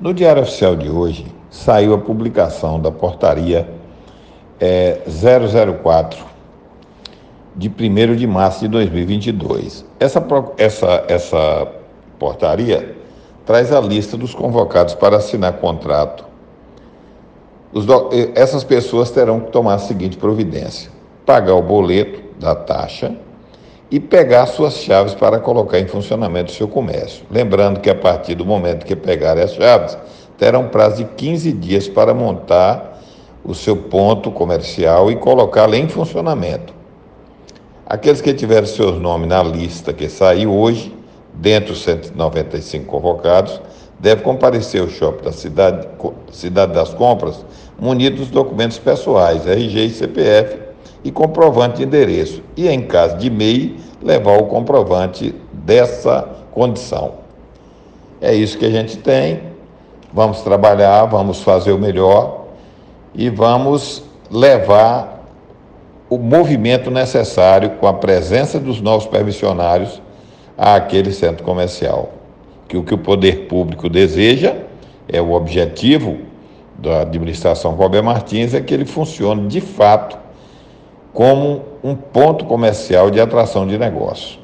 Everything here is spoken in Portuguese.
No Diário Oficial de hoje saiu a publicação da portaria é, 004 de 1 de março de 2022. Essa, essa, essa portaria traz a lista dos convocados para assinar contrato. Essas pessoas terão que tomar a seguinte providência: pagar o boleto da taxa e pegar suas chaves para colocar em funcionamento o seu comércio. Lembrando que a partir do momento que pegarem as chaves, terão prazo de 15 dias para montar o seu ponto comercial e colocá-lo em funcionamento. Aqueles que tiveram seus nomes na lista que saiu hoje, dentre os 195 convocados, devem comparecer ao shopping da cidade, cidade das Compras munidos dos documentos pessoais, RG e CPF e comprovante de endereço. E, em caso de MEI, levar o comprovante dessa condição. É isso que a gente tem. Vamos trabalhar, vamos fazer o melhor e vamos levar o movimento necessário com a presença dos novos permissionários àquele centro comercial. Que o que o poder público deseja é o objetivo da administração Robert Martins é que ele funcione de fato como um ponto comercial de atração de negócio.